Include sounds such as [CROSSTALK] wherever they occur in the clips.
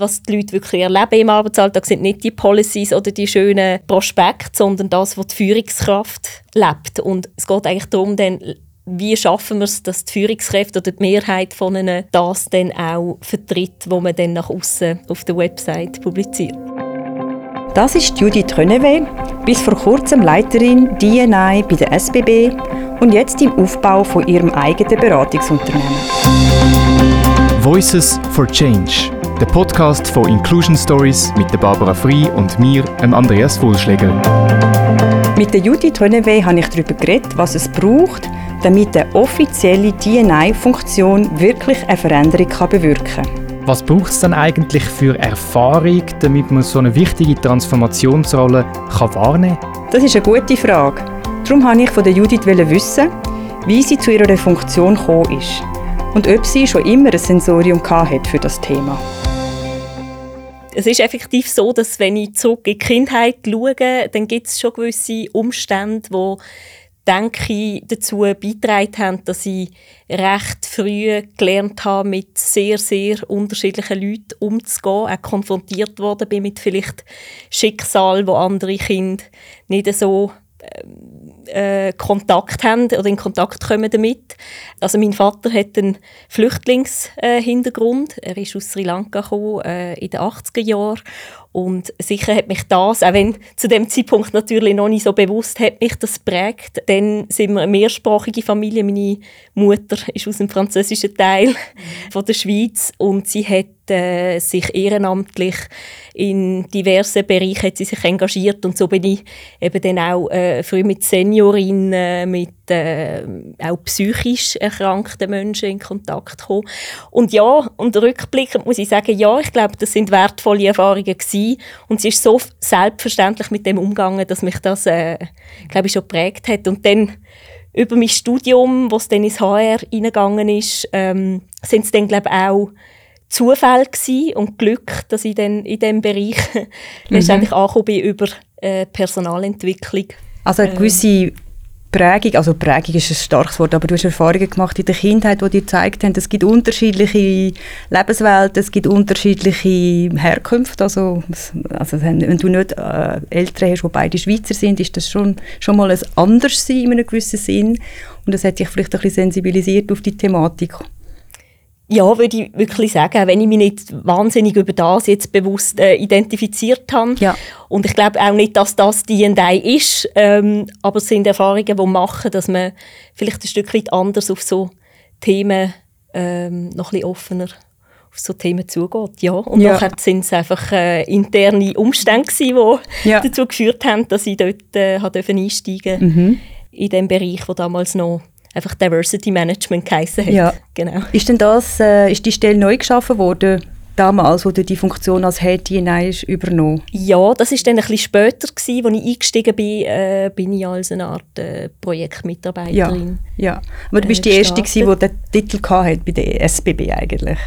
was die Leute wirklich erleben im Arbeitsalltag, sind nicht die Policies oder die schönen Prospekte, sondern das, was die Führungskraft lebt. Und es geht eigentlich darum, dann, wie schaffen wir es, dass die Führungskräfte oder die Mehrheit von ihnen das dann auch vertritt, wo man dann nach außen auf der Website publiziert. Das ist Judith Rönnewe, bis vor kurzem Leiterin DNI bei der SBB und jetzt im Aufbau von ihrem eigenen Beratungsunternehmen. Voices for Change, der Podcast von Inclusion Stories mit der Barbara Frei und mir, Andreas Fuhlschläger. Mit der Judith Rönnewe habe ich darüber geredet, was es braucht, damit eine offizielle DNI-Funktion wirklich eine Veränderung bewirken kann. Was braucht es dann eigentlich für Erfahrung, damit man so eine wichtige Transformationsrolle kann wahrnehmen kann? Das ist eine gute Frage. Darum wollte ich von der Judith wissen, wie sie zu ihrer Funktion gekommen ist und ob sie schon immer ein Sensorium hat für das Thema. Es ist effektiv so, dass wenn ich zurück in die Kindheit schaue, dann gibt es schon gewisse Umstände, die denke ich, dazu beigetragen haben, dass ich recht früh gelernt habe, mit sehr, sehr unterschiedlichen Leuten umzugehen, auch konfrontiert worden bin mit vielleicht Schicksal, wo andere Kinder nicht so äh, Kontakt haben oder in Kontakt kommen damit. Also mein Vater hat einen Flüchtlingshintergrund. Äh, er ist aus Sri Lanka gekommen, äh, in den 80er Jahren und sicher hat mich das, auch wenn zu dem Zeitpunkt natürlich noch nicht so bewusst, hat mich das prägt. Dann sind wir eine mehrsprachige Familie. Meine Mutter ist aus dem französischen Teil mhm. von der Schweiz und sie hat äh, sich ehrenamtlich in diversen Bereichen hat sie sich engagiert und so bin ich eben dann auch äh, früh mit Seniorinnen, mit äh, auch psychisch erkrankten Menschen in Kontakt gekommen. Und ja, und rückblickend muss ich sagen, ja, ich glaube, das sind wertvolle Erfahrungen gewesen. und es ist so selbstverständlich mit dem umgegangen, dass mich das, äh, glaube ich, schon geprägt hat. Und dann über mein Studium, was dann ins HR hineingegangen ist, ähm, sind es dann, glaube ich, auch Zufall und Glück, dass ich dann in diesem Bereich [LAUGHS] mhm. letztendlich angekommen bin über äh, Personalentwicklung. Also eine gewisse ähm. Prägung, also Prägung ist ein starkes Wort, aber du hast Erfahrungen gemacht in der Kindheit, die dir gezeigt haben, es gibt unterschiedliche Lebenswelten, es gibt unterschiedliche Herkünfte, also, also wenn du nicht äh, Eltern hast, die beide Schweizer sind, ist das schon, schon mal ein anderes sein in einem gewissen Sinn und das hat dich vielleicht ein bisschen sensibilisiert auf die Thematik. Ja, würde ich wirklich sagen, wenn ich mich nicht wahnsinnig über das jetzt bewusst äh, identifiziert habe. Ja. Und ich glaube auch nicht, dass das die D&I ist, ähm, aber es sind Erfahrungen, die machen, dass man vielleicht ein Stück weit anders auf so Themen ähm, noch ein bisschen offener auf so Themen zugeht. Ja. Und ja. nachher sind es einfach äh, interne Umstände gewesen, die ja. dazu geführt haben, dass ich dort äh, einsteigen mhm. in dem Bereich, wo damals noch einfach Diversity Management geheißen hat. Ja. [LAUGHS] Genau. Ist denn das, äh, ist die Stelle neu geschaffen worden? damals, wo du die Funktion als Head DNA übernommen Ja, das ist dann ein bisschen später gewesen, als ich eingestiegen bin, äh, bin ich als eine Art äh, Projektmitarbeiterin. Ja, ja, aber du bist äh, die erste gewesen, die den Titel hatte bei der SBB eigentlich.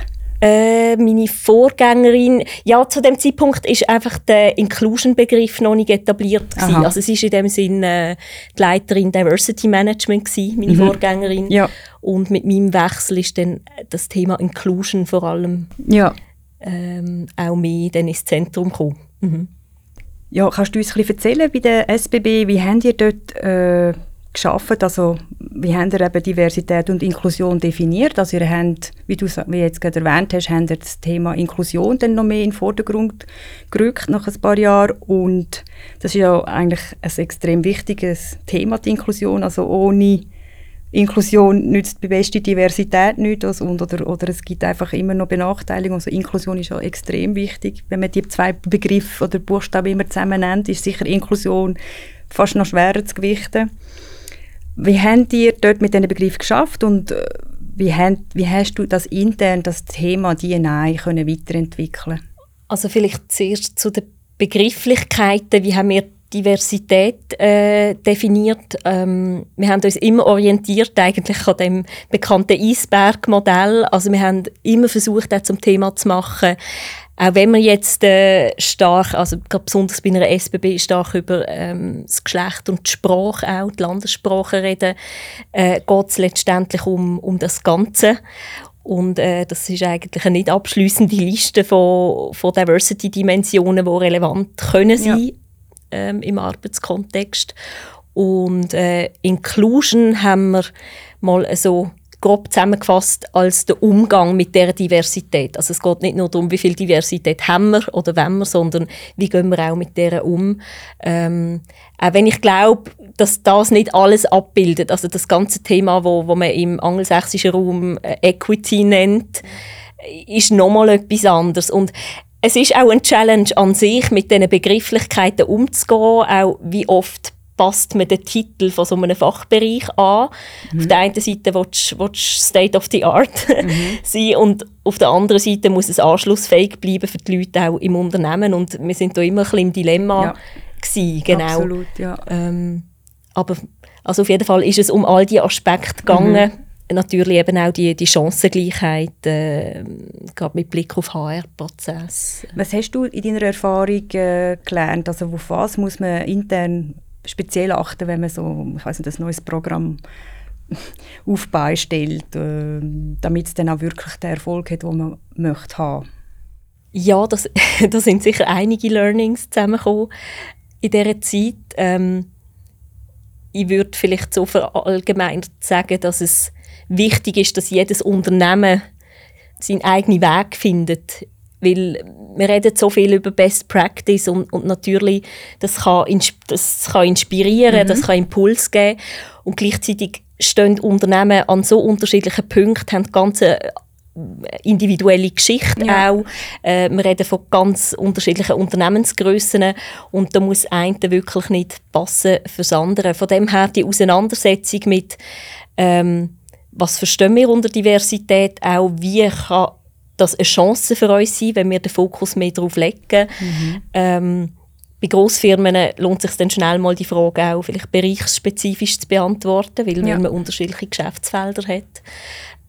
Äh, meine Vorgängerin, ja, zu dem Zeitpunkt ist einfach der Inclusion-Begriff noch nicht etabliert gewesen. Also es ist in dem Sinne äh, die Leiterin Diversity Management gewesen, meine mhm. Vorgängerin. Ja. Und mit meinem Wechsel ist dann das Thema Inclusion vor allem ja. ähm, auch mehr dann ins Zentrum gekommen. Mhm. Ja, kannst du uns ein bisschen erzählen bei der SBB, wie habt ihr dort äh, geschaffen? Also, wie haben ihr eben Diversität und Inklusion definiert? Also, ihr habt, wie du wie jetzt gerade erwähnt hast, habt ihr das Thema Inklusion dann noch mehr in den Vordergrund gerückt nach ein paar Jahren. Und das ist ja eigentlich ein extrem wichtiges Thema, die Inklusion. Also, ohne Inklusion nützt die beste Diversität nicht also, oder, oder es gibt einfach immer noch Benachteiligungen. Also Inklusion ist ja extrem wichtig. Wenn man die zwei Begriffe oder Buchstaben immer zusammen nennt, ist sicher Inklusion fast noch schwerer zu gewichten. Wie habt ihr dort mit diesem Begriff geschafft und äh, wie, habt, wie hast du das intern, das Thema DNA können weiterentwickeln Also vielleicht zuerst zu den Begrifflichkeiten. Wie haben wir Diversität äh, definiert. Ähm, wir haben uns immer orientiert eigentlich an dem bekannten Eisbergmodell. Also wir haben immer versucht, das zum Thema zu machen, auch wenn wir jetzt äh, stark, also besonders bei einer SBB stark über ähm, das Geschlecht und die Sprache auch, die Landessprache reden, äh, geht es letztendlich um, um das Ganze. Und äh, das ist eigentlich eine nicht abschließende Liste von, von Diversity-Dimensionen, die relevant können sein ja. ähm, im Arbeitskontext. Und äh, Inclusion haben wir mal so grob zusammengefasst als der Umgang mit der Diversität. Also es geht nicht nur darum, wie viel Diversität haben wir oder wenn wir, sondern wie gehen wir auch mit der um. Ähm, auch wenn ich glaube, dass das nicht alles abbildet, also das ganze Thema, wo, wo man im angelsächsischen Raum äh, Equity nennt, ist nochmal etwas anderes. Und es ist auch eine Challenge an sich, mit diesen Begrifflichkeiten umzugehen, auch wie oft passt man den Titel von so einem Fachbereich an. Mhm. Auf der einen Seite willst du State of the Art [LAUGHS] mhm. sein und auf der anderen Seite muss es anschlussfähig bleiben für die Leute auch im Unternehmen und wir sind da immer ein bisschen im Dilemma ja. gewesen, genau. Absolut, ja. Ähm, aber also auf jeden Fall ist es um all diese Aspekte gegangen. Mhm. Natürlich eben auch die, die Chancengleichheit, äh, gerade mit Blick auf HR-Prozess. Was hast du in deiner Erfahrung äh, gelernt? Also auf was muss man intern speziell achten, wenn man so, ich weiß nicht, ein neues Programm [LAUGHS] aufbeistellt, äh, damit es dann auch wirklich den Erfolg hat, den man möchte haben? Ja, das, [LAUGHS] da sind sicher einige Learnings zusammengekommen in dieser Zeit. Ähm, ich würde vielleicht so verallgemeinert sagen, dass es wichtig ist, dass jedes Unternehmen seinen eigenen Weg findet weil wir reden so viel über Best Practice und, und natürlich, das kann, das kann inspirieren, mhm. das kann Impuls geben und gleichzeitig stehen Unternehmen an so unterschiedlichen Punkten, haben ganz äh, individuelle Geschichte ja. auch. Äh, wir reden von ganz unterschiedlichen Unternehmensgrössen und da muss eine wirklich nicht passen fürs andere. Von dem her die Auseinandersetzung mit ähm, was verstehen wir unter Diversität, auch wie kann das eine Chance für uns sein, wenn wir den Fokus mehr darauf legen. Mhm. Ähm, bei Grossfirmen lohnt es sich dann schnell mal die Frage auch vielleicht bereichsspezifisch zu beantworten, weil ja. man unterschiedliche Geschäftsfelder hat.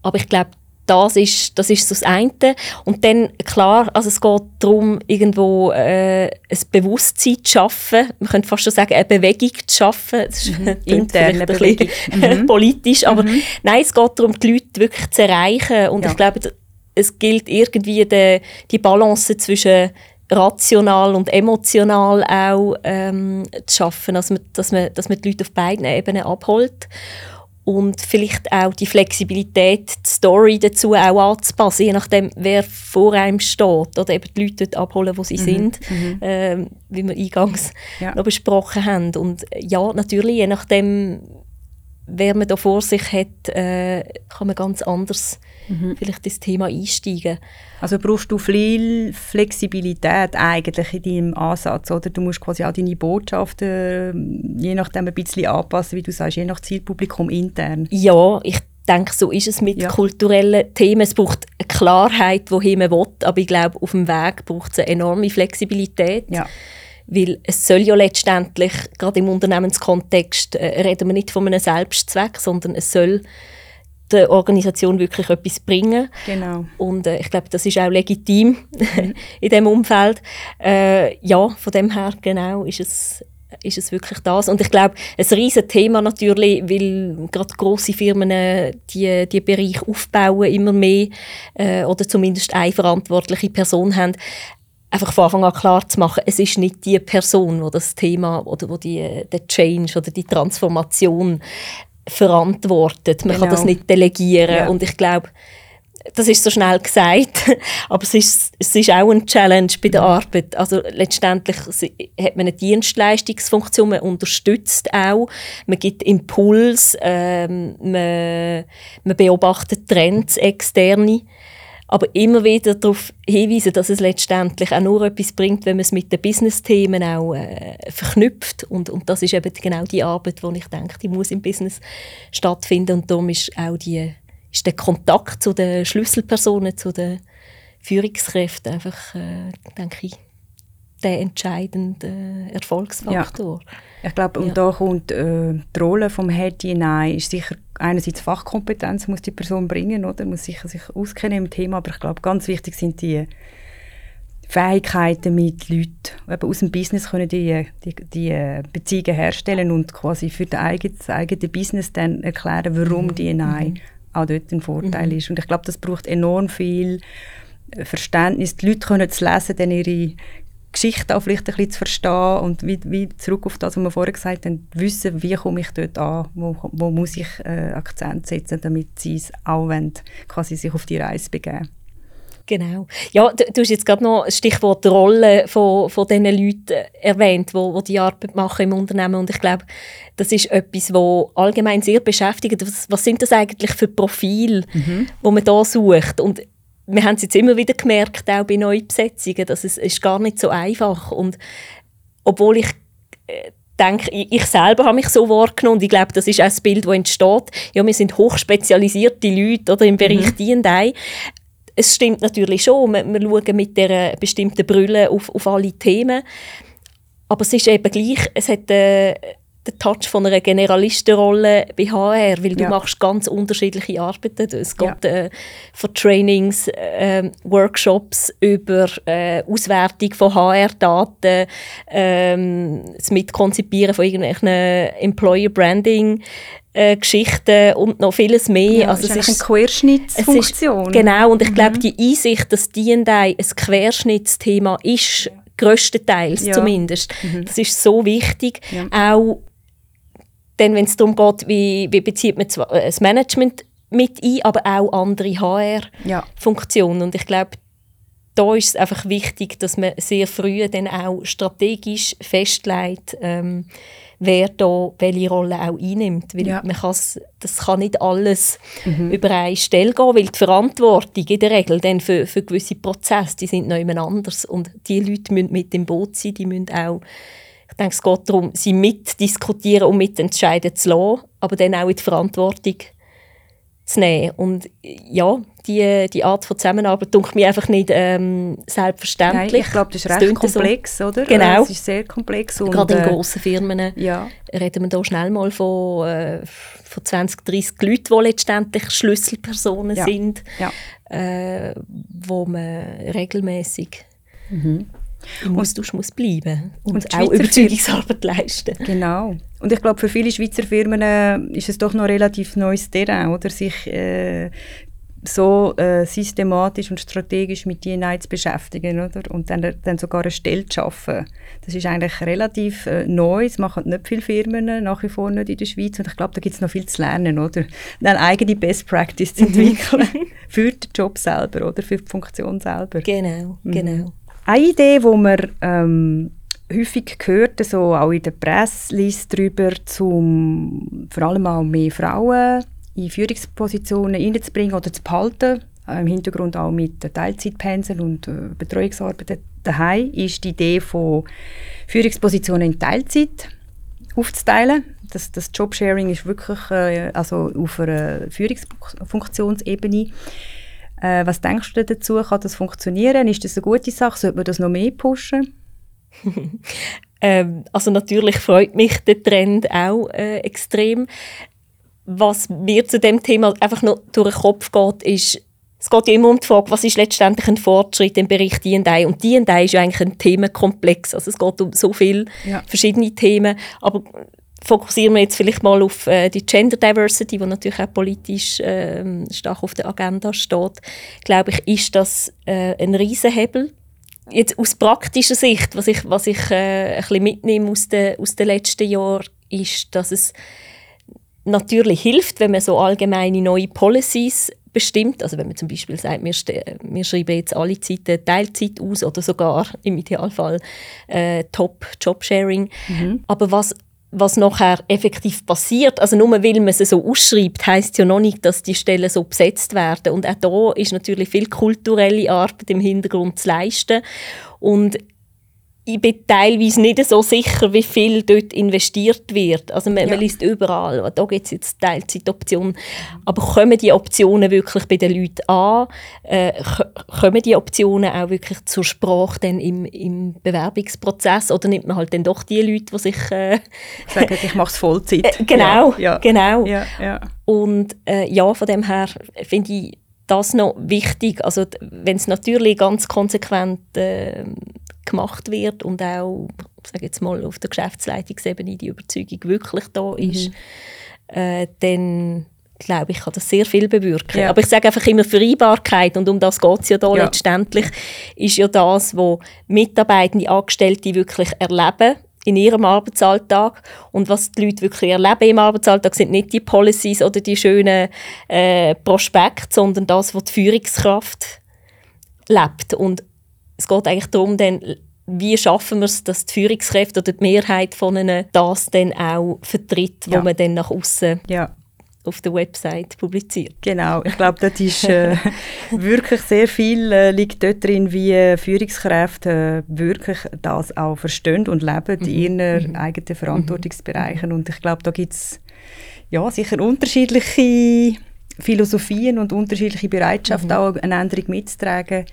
Aber ich glaube, das ist, das ist so das eine. Und dann, klar, also es geht darum, irgendwo äh, ein Bewusstsein zu schaffen. Man könnte fast schon sagen, eine Bewegung zu schaffen. Das ist mhm. [LAUGHS] interne Bewegung. Mhm. [LAUGHS] politisch, aber mhm. nein, es geht darum, die Leute wirklich zu erreichen. Und ja. ich glaube, es gilt irgendwie de, die Balance zwischen rational und emotional auch ähm, zu schaffen, dass man, dass, man, dass man die Leute auf beiden Ebenen abholt und vielleicht auch die Flexibilität, die Story dazu auch anzupassen, je nachdem, wer vor einem steht oder eben die Leute dort abholen, wo sie mhm. sind, mhm. Äh, wie wir eingangs ja. noch besprochen haben. Und ja, natürlich, je nachdem, wer man da vor sich hat, äh, kann man ganz anders mhm. vielleicht das Thema einsteigen. Also brauchst du viel Flexibilität eigentlich in deinem Ansatz, oder? Du musst quasi auch deine Botschaften je nachdem ein bisschen anpassen, wie du sagst, je nach Zielpublikum intern. Ja, ich denke, so ist es mit ja. kulturellen Themen. Es braucht eine Klarheit, wohin man will, aber ich glaube, auf dem Weg braucht es eine enorme Flexibilität. Ja. Weil es soll ja letztendlich, gerade im Unternehmenskontext, äh, reden wir nicht von einem Selbstzweck, sondern es soll der Organisation wirklich etwas bringen. Genau. Und äh, ich glaube, das ist auch legitim mhm. [LAUGHS] in dem Umfeld. Äh, ja, von dem her genau ist es ist es wirklich das. Und ich glaube, ein riesiges Thema natürlich, weil gerade grosse Firmen äh, die, die Bereich aufbauen, immer mehr, äh, oder zumindest eine verantwortliche Person haben, einfach von Anfang an klar zu machen, es ist nicht die Person, wo das Thema oder wo die, äh, der Change oder die Transformation verantwortet. Man genau. kann das genau. nicht delegieren. Ja. Und ich glaube, das ist so schnell gesagt, [LAUGHS] aber es ist, es ist auch ein Challenge bei der Arbeit. Also letztendlich hat man eine Dienstleistungsfunktion, man unterstützt auch, man gibt Impuls, ähm, man, man beobachtet Trends externe aber immer wieder darauf hinweisen, dass es letztendlich auch nur etwas bringt, wenn man es mit den Business-Themen auch äh, verknüpft. Und, und das ist eben genau die Arbeit, die ich denke, die muss im Business stattfinden. Und darum ist auch die, ist der Kontakt zu den Schlüsselpersonen, zu den Führungskräften einfach, äh, denke ich, der entscheidende Erfolgsfaktor. Ja. Ich glaube, und ja. da kommt äh, die Rolle vom Head hinein, ist sicher einerseits Fachkompetenz muss die Person bringen, oder? Muss sicher sich auskennen im Thema, aber ich glaube, ganz wichtig sind die Fähigkeiten mit Leuten, eben aus dem Business können die, die, die äh, Beziehungen herstellen und quasi für das eigene, das eigene Business dann erklären, warum mhm. die mhm. auch dort ein Vorteil mhm. ist. Und ich glaube, das braucht enorm viel äh, Verständnis. Die Leute können es lesen, dann ihre Geschichte auch vielleicht ein bisschen zu verstehen und wie, wie zurück auf das, was wir vorher gesagt haben, wissen, wie komme ich dort an, wo, wo muss ich äh, Akzent setzen, damit sie es auch wollen, quasi sich auf die Reise begeben Genau. Ja, du, du hast jetzt gerade noch das Stichwort Rolle von, von diesen Leuten erwähnt, die wo, wo die Arbeit machen im Unternehmen und ich glaube, das ist etwas, was allgemein sehr beschäftigt. Was, was sind das eigentlich für Profile, mhm. wo man da sucht? Und wir haben es jetzt immer wieder gemerkt, auch bei Neubesetzungen, dass es ist gar nicht so einfach und obwohl ich äh, denke, ich selber habe mich so wahrgenommen und ich glaube, das ist auch das Bild, das entsteht. Ja, wir sind hochspezialisierte Leute oder im Bereich mhm. D&I. Es stimmt natürlich schon, wir, wir schauen mit der bestimmten Brille auf, auf alle Themen, aber es ist eben gleich, es hat äh, der Touch von einer Generalistenrolle bei HR, weil du ja. machst ganz unterschiedliche Arbeiten. Es geht ja. äh, von Trainings, äh, Workshops über äh, Auswertung von HR-Daten, äh, das Mitkonzipieren von irgendwelchen Employer Branding äh, Geschichten und noch vieles mehr. Ja, also es ist eine Querschnittsfunktion. Ist, genau, und ich mhm. glaube, die Einsicht, dass D&I ein Querschnittsthema ist, größtenteils ja. zumindest. Mhm. Das ist so wichtig. Ja. Auch dann, wenn es darum geht, wie, wie bezieht man äh, das Management mit ein, aber auch andere HR-Funktionen. Ja. Und ich glaube, da ist es einfach wichtig, dass man sehr früh dann auch strategisch festlegt, ähm, wer da welche Rolle auch einnimmt. Weil ja. man das kann nicht alles mhm. über eine Stelle gehen, weil die Verantwortung in der Regel dann für, für gewisse Prozesse, die sind noch jemand anders. Und die Leute müssen mit im Boot sein, die müssen auch ich denke, es geht darum, sie mitdiskutieren und mitentscheiden zu lassen, aber dann auch in die Verantwortung zu nehmen. Und ja, die, die Art von Zusammenarbeit tut mir einfach nicht ähm, selbstverständlich. Nein, ich glaube, das ist das recht komplex, so. oder? Genau. Es ist sehr komplex. Und, Gerade in äh, grossen Firmen ja. reden wir da schnell mal von, äh, von 20, 30 Leuten, die letztendlich Schlüsselpersonen ja. sind, ja. Äh, wo man regelmäßig mhm im Austausch muss bleiben und, und auch Überzeugungsarbeit leisten. Genau. Und ich glaube, für viele Schweizer Firmen äh, ist es doch noch relativ neues Terrain, oder sich äh, so äh, systematisch und strategisch mit D&I zu beschäftigen oder? und dann, dann sogar eine Stelle zu schaffen. Das ist eigentlich relativ äh, neu, das machen nicht viele Firmen nach wie vor nicht in der Schweiz und ich glaube, da gibt es noch viel zu lernen, oder? Eine eigene Best Practice zu [LAUGHS] entwickeln für den Job selber oder für die Funktion selber. Genau, mhm. genau. Eine Idee, die man ähm, häufig hört, so auch in der Presse liest darüber, um vor allem auch mehr Frauen in Führungspositionen hineinzubringen oder zu behalten, äh, im Hintergrund auch mit Teilzeitpensen und äh, Betreuungsarbeiten daheim, ist die Idee von Führungspositionen in Teilzeit aufzuteilen. Das, das Jobsharing ist wirklich äh, also auf einer Führungsfunktionsebene äh, was denkst du dazu? Kann das funktionieren? Ist das eine gute Sache? Sollte man das noch mehr pushen? [LAUGHS] ähm, also natürlich freut mich der Trend auch äh, extrem. Was mir zu dem Thema einfach noch durch den Kopf geht, ist, es geht ja immer um die Frage, was ist letztendlich ein Fortschritt im Bereich D&I? Und D&I ist ja eigentlich ein Themenkomplex. Also es geht um so viele ja. verschiedene Themen. Aber fokussieren wir jetzt vielleicht mal auf äh, die Gender Diversity, die natürlich auch politisch äh, stark auf der Agenda steht, glaube ich, ist das äh, ein Riesenhebel. Jetzt aus praktischer Sicht, was ich, was ich äh, ein bisschen mitnehme aus den, aus den letzten Jahren, ist, dass es natürlich hilft, wenn man so allgemeine neue Policies bestimmt. Also wenn man zum Beispiel sagt, wir, wir schreiben jetzt alle Zeiten Teilzeit aus oder sogar im Idealfall äh, Top Jobsharing. Mhm. Aber was was nachher effektiv passiert, also nur weil man es so ausschreibt, heißt ja noch nicht, dass die Stellen so besetzt werden. Und auch da ist natürlich viel kulturelle Arbeit im Hintergrund zu leisten. Und ich bin teilweise nicht so sicher, wie viel dort investiert wird. Also man, ja. man liest überall, da gibt es jetzt Teilzeitoptionen. Aber kommen die Optionen wirklich bei den Leuten an? Äh, kommen die Optionen auch wirklich zur Sprache dann im, im Bewerbungsprozess? Oder nimmt man halt dann doch die Leute, die sich... Äh, Sagen, ich mache es Vollzeit. [LAUGHS] Äh, genau, ja. genau. Ja. Und äh, ja, von dem her finde ich das noch wichtig. Also wenn es natürlich ganz konsequent äh, gemacht wird und auch, sage jetzt mal, auf der Geschäftsleitungsebene die Überzeugung wirklich da ist, mhm. äh, dann glaube ich, kann das sehr viel bewirken. Ja. Aber ich sage einfach immer Vereinbarkeit und um das geht es ja da Ja. letztendlich, ist ja das, was Mitarbeitende, Angestellte wirklich erleben in ihrem Arbeitsalltag und was die Leute wirklich erleben im Arbeitsalltag sind nicht die Policies oder die schönen äh, Prospekte, sondern das, was die Führungskraft lebt und es geht eigentlich darum, dann, wie schaffen wir es, dass die Führungskräfte oder die Mehrheit von ihnen das dann auch vertritt, wo Ja. man dann nach außen Ja, auf der Website publiziert. genau. Ich glaube, das ist äh, [LAUGHS] wirklich sehr viel äh, liegt dort drin, wie äh, Führungskräfte äh, wirklich das auch verstehen und leben in ihren eigenen Verantwortungsbereichen. Und ich glaube, da gibt es ja, sicher unterschiedliche Philosophien und unterschiedliche Bereitschaft, auch eine Änderung mitzutragen.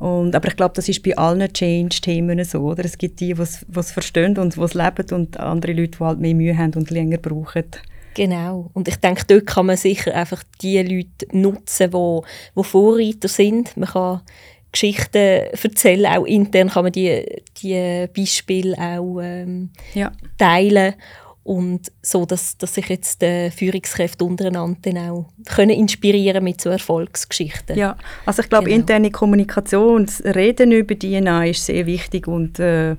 Und, aber ich glaube, das ist bei allen Change-Themen so. Oder? Es gibt die, die es verstehen und die es leben und andere Leute, die halt mehr Mühe haben und länger brauchen. Genau. Und ich denke, dort kann man sicher einfach die Leute nutzen, die, die Vorreiter sind. Man kann Geschichten erzählen, auch intern kann man die, die Beispiele auch ähm, Ja. teilen und so, dass, dass sich jetzt die Führungskräfte untereinander dann auch können inspirieren mit so Erfolgsgeschichten. Ja, also ich glaube, Genau. interne Kommunikation, das Reden über DNA ist sehr wichtig und äh,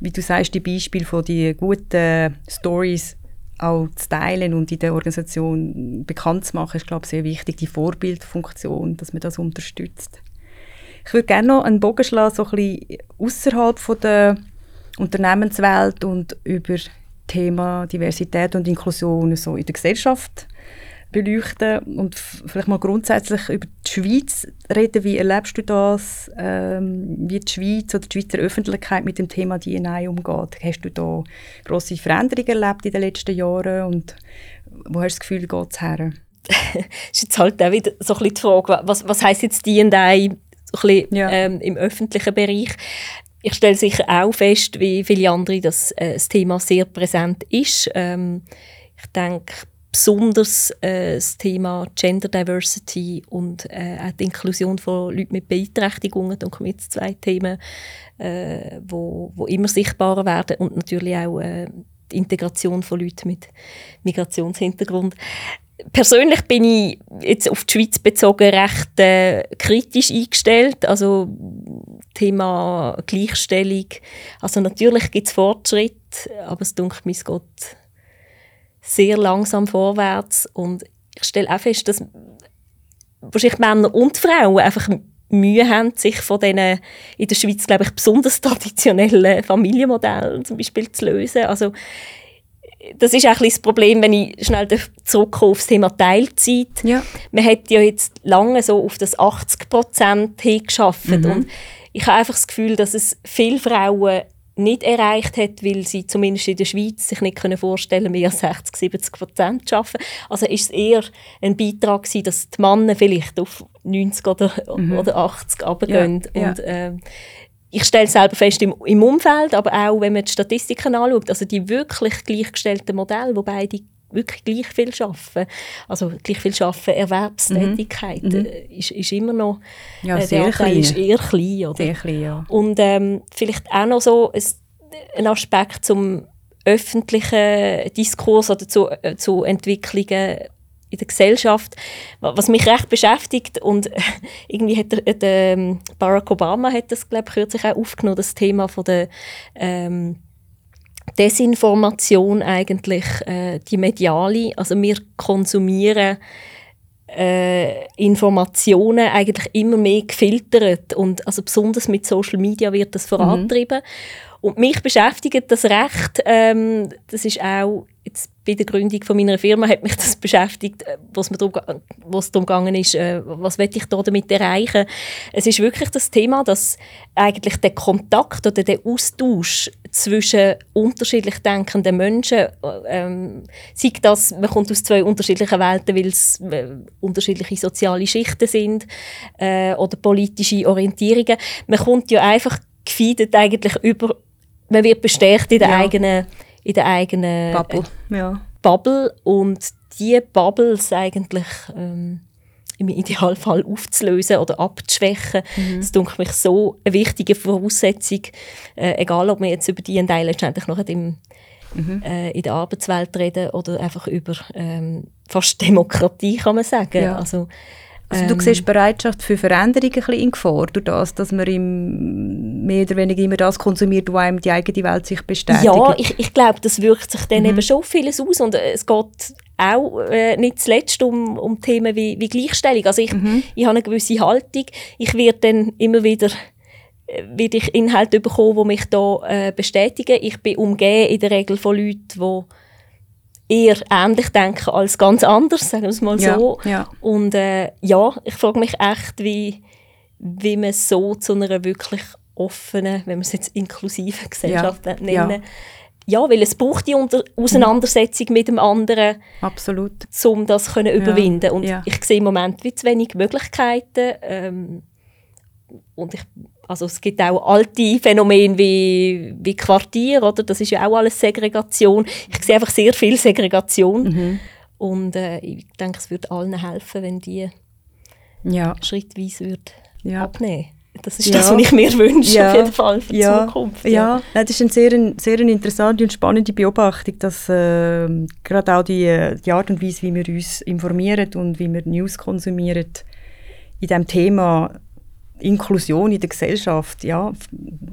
wie du sagst, die Beispiele von die guten Stories auch zu teilen und in der Organisation bekannt zu machen, ist glaube ich sehr wichtig, die Vorbildfunktion, dass man das unterstützt. Ich würde gerne noch einen Bogen schlagen, so ein bisschen außerhalb von der Unternehmenswelt und über Thema Diversität und Inklusion so in der Gesellschaft beleuchten und vielleicht mal grundsätzlich über die Schweiz reden. Wie erlebst du das, ähm, wie die Schweiz oder die Schweizer Öffentlichkeit mit dem Thema DNA umgeht? Hast du da grosse Veränderungen erlebt in den letzten Jahren und wo hast du das Gefühl, geht es her? [LAUGHS] ist jetzt halt auch wieder so ein bisschen die Frage, was, was heisst jetzt D&I so bisschen, Ja. ähm, im öffentlichen Bereich? Ich stelle sicher auch fest, wie viele andere, dass äh, das Thema sehr präsent ist. Ähm, ich denke, besonders äh, das Thema Gender Diversity und äh, auch die Inklusion von Leuten mit Beeinträchtigungen, da kommen jetzt zwei Themen, äh, wo, wo immer sichtbarer werden und natürlich auch äh, die Integration von Leuten mit Migrationshintergrund. Persönlich bin ich jetzt auf die Schweiz bezogen recht äh, kritisch eingestellt. Also Thema Gleichstellung. Also natürlich gibt es Fortschritte, aber es dunkelt mir, es geht sehr langsam vorwärts. Und ich stelle auch fest, dass wahrscheinlich Männer und Frauen einfach Mühe haben, sich von diesen in der Schweiz, glaube ich, besonders [LAUGHS] traditionellen Familienmodellen zum Beispiel zu lösen. Also das ist auch ein das Problem, wenn ich schnell zurückkomme auf das Thema Teilzeit. Ja. Man hat ja jetzt lange so auf das 80 Prozent hingeschafft und ich habe einfach das Gefühl, dass es viele Frauen nicht erreicht hat, weil sie zumindest in der Schweiz sich nicht können vorstellen mehr als 60, 70 Prozent zu arbeiten. Also ist es eher ein Beitrag gewesen, dass die Männer vielleicht auf 90 oder, oder 80 runtergehen. Ja, ja. Und, ähm, ich stelle selber fest im, im Umfeld, aber auch wenn man die Statistiken anschaut, also die wirklich gleichgestellten Modelle, wo beide wirklich gleich viel arbeiten, also gleich viel arbeiten, Erwerbstätigkeit, äh, ist, ist immer noch, Ja, äh, sehr klein. ist eher klein. Oder? Sehr klein, ja. Und ähm, vielleicht auch noch so ein, ein Aspekt zum öffentlichen Diskurs oder zu, äh, zu Entwicklungen in der Gesellschaft, wa- was mich recht beschäftigt und [LAUGHS] irgendwie hat der, der ähm, Barack Obama hat das glaube ich kürzlich auch aufgenommen, das Thema von der ähm, Desinformation eigentlich, äh, die mediale, also wir konsumieren äh, Informationen eigentlich immer mehr gefiltert und also besonders mit Social Media wird das vorantrieben. Und mich beschäftigt das recht ähm, das ist auch bei der Gründung von meiner Firma hat mich das beschäftigt äh, was mir darum, was darum gegangen ist äh, was will ich da damit erreichen es ist wirklich das Thema dass eigentlich der Kontakt oder der Austausch zwischen unterschiedlich denkenden Menschen äh, ähm, sei das man kommt aus zwei unterschiedlichen Welten weil es äh, unterschiedliche soziale Schichten sind äh, oder politische Orientierungen man kommt ja einfach gefeedet eigentlich über man wird bestärkt in der Ja. eigenen in der eigenen Bubble, ja. Bubble und die Bubbles eigentlich ähm, im Idealfall aufzulösen oder abzuschwächen. Das dunkelt mich so eine wichtige Voraussetzung, äh, egal ob wir jetzt über die und letztendlich noch im, mhm. äh, in der Arbeitswelt reden oder einfach über ähm, fast Demokratie, kann man sagen. Ja. Also, also du ähm, siehst Bereitschaft für Veränderungen ein bisschen in Gefahr, durch das, dass man im, mehr oder weniger immer das konsumiert, was einem die eigene Welt sich bestätigt? Ja, ich, ich glaube, das wirkt sich dann mhm. eben schon vieles aus und äh, es geht auch äh, nicht zuletzt um, um Themen wie, wie Gleichstellung. Also ich, mhm. ich habe eine gewisse Haltung. Ich werde dann immer wieder äh, werde ich Inhalte bekommen, die mich da äh, bestätigen. Ich bin umgeben in der Regel von Leuten, die eher ähnlich denken als ganz anders, sagen wir es mal so. Ja, ja. Und äh, ja, ich frage mich echt, wie, wie man so zu einer wirklich offenen, wenn wir es jetzt inklusive Gesellschaft ja, nennen, ja. ja, weil es braucht die Unter Auseinandersetzung mhm. mit dem anderen, Absolut. um das können überwinden. Und ich sehe im Moment wie zu wenig Möglichkeiten. Ähm, und ich also es gibt auch alte Phänomene wie, wie Quartier, oder? Das ist ja auch alles Segregation. Ich sehe einfach sehr viel Segregation. Mhm. Und äh, ich denke, es würde allen helfen, wenn die ja. schrittweise würde ja. abnehmen das ist ja. das, was ich mir wünsche, ja. auf jeden Fall für die ja. Zukunft. Ja. ja, das ist eine sehr, sehr interessante und spannende Beobachtung, dass äh, gerade auch die, die Art und Weise, wie wir uns informieren und wie wir News konsumieren, in diesem Thema Inklusion in der Gesellschaft ja,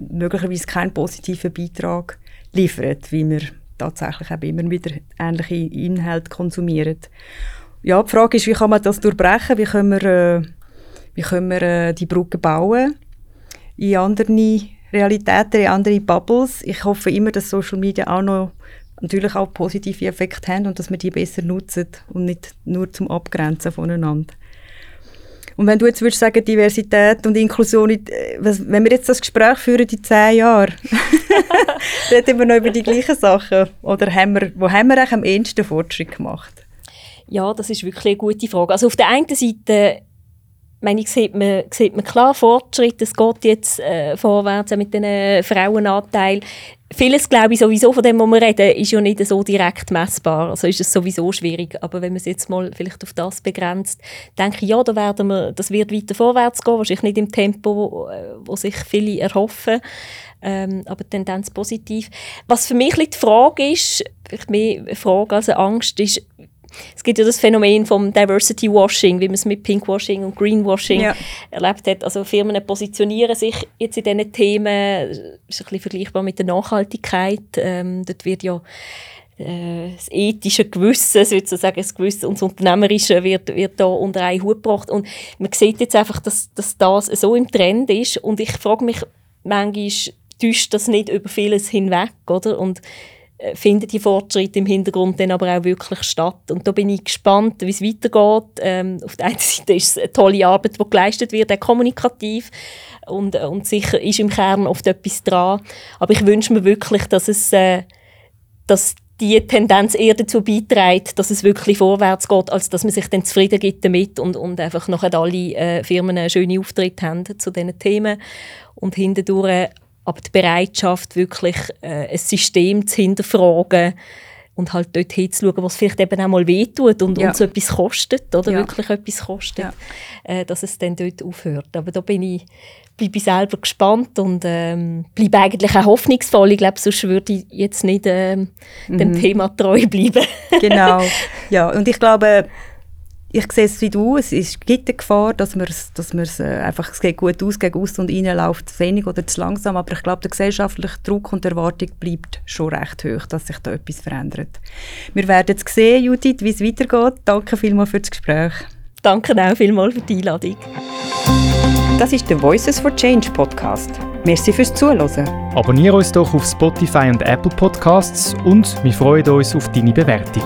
möglicherweise keinen positiven Beitrag liefert, wie wir tatsächlich eben immer wieder ähnliche Inhalte konsumieren. Ja, die Frage ist, wie kann man das durchbrechen? Wie können wir, äh, wie können wir äh, die Brücke bauen in andere Realitäten, in andere Bubbles? Ich hoffe immer, dass Social Media auch noch natürlich auch positive Effekte haben und dass wir die besser nutzen und nicht nur zum Abgrenzen voneinander. Und wenn du jetzt würdest sagen, Diversität und Inklusion, äh, wenn wir jetzt das Gespräch führen in zehn Jahren, [LAUGHS] reden wir noch über die gleichen Sachen? Oder haben wir, wo haben wir eigentlich am ehesten Fortschritt gemacht? Ja, das ist wirklich eine gute Frage. Also auf der einen Seite meine sieht man, sieht man klar Fortschritt. Es geht jetzt äh, vorwärts mit den Frauenanteil. Vieles, glaube ich, sowieso von dem, was wir reden, ist ja nicht so direkt messbar. Also ist es sowieso schwierig. Aber wenn man es jetzt mal vielleicht auf das begrenzt, denke ich, ja, da werden wir, das wird weiter vorwärts gehen. Wahrscheinlich nicht im Tempo, wo, äh, wo sich viele erhoffen. Ähm, aber Tendenz positiv. Was für mich die Frage ist, vielleicht mehr eine Frage als eine Angst, ist, es gibt ja das Phänomen vom Diversity Washing, wie man es mit Pinkwashing und Greenwashing ja. erlebt hat. Also Firmen positionieren sich jetzt in diesen Themen, das ist ein bisschen vergleichbar mit der Nachhaltigkeit. Ähm, dort wird ja äh, das ethische Gewissen, sozusagen das Gewissen und das Unternehmerische wird, wird da unter einen Hut gebracht. Und man sieht jetzt einfach, dass, dass das so im Trend ist. Und ich frage mich manchmal, täuscht das nicht über vieles hinweg, oder? Und finden die Fortschritte im Hintergrund dann aber auch wirklich statt. Und da bin ich gespannt, wie es weitergeht. Ähm, auf der einen Seite ist es eine tolle Arbeit, die geleistet wird, auch kommunikativ. Und, äh, und sicher ist im Kern oft etwas dran. Aber ich wünsche mir wirklich, dass es äh, dass die Tendenz eher dazu beiträgt, dass es wirklich vorwärts geht, als dass man sich dann zufrieden gibt damit und, und einfach nachher alle äh, Firmen einen schönen Auftritt haben zu diesen Themen und hindurch aber die Bereitschaft, wirklich äh, ein System zu hinterfragen und halt dort hinzuschauen, was vielleicht eben auch mal wehtut und ja. uns etwas kostet, oder ja. wirklich etwas kostet, ja. äh, dass es dann dort aufhört. Aber da bin ich, bleibe ich selber gespannt und ähm, bleibe eigentlich auch hoffnungsvoll. Ich glaube, sonst würde ich jetzt nicht ähm, dem mhm. Thema treu bleiben. genau, [LAUGHS] ja. Und ich glaube, ich sehe es wie du, es, ist, gibt eine Gefahr, dass man dass äh, einfach, es geht gut aus, gegen aus und rein läuft zu wenig oder zu langsam, aber ich glaube, der gesellschaftliche Druck und Erwartung bleibt schon recht hoch, dass sich da etwas verändert. Wir werden jetzt sehen, Judith, wie es weitergeht. Danke vielmals für das Gespräch. Danke auch vielmals für die Einladung. Das ist der Voices for Change Podcast. Merci fürs Zuhören. Abonniere uns doch auf Spotify und Apple Podcasts und wir freuen uns auf deine Bewertung.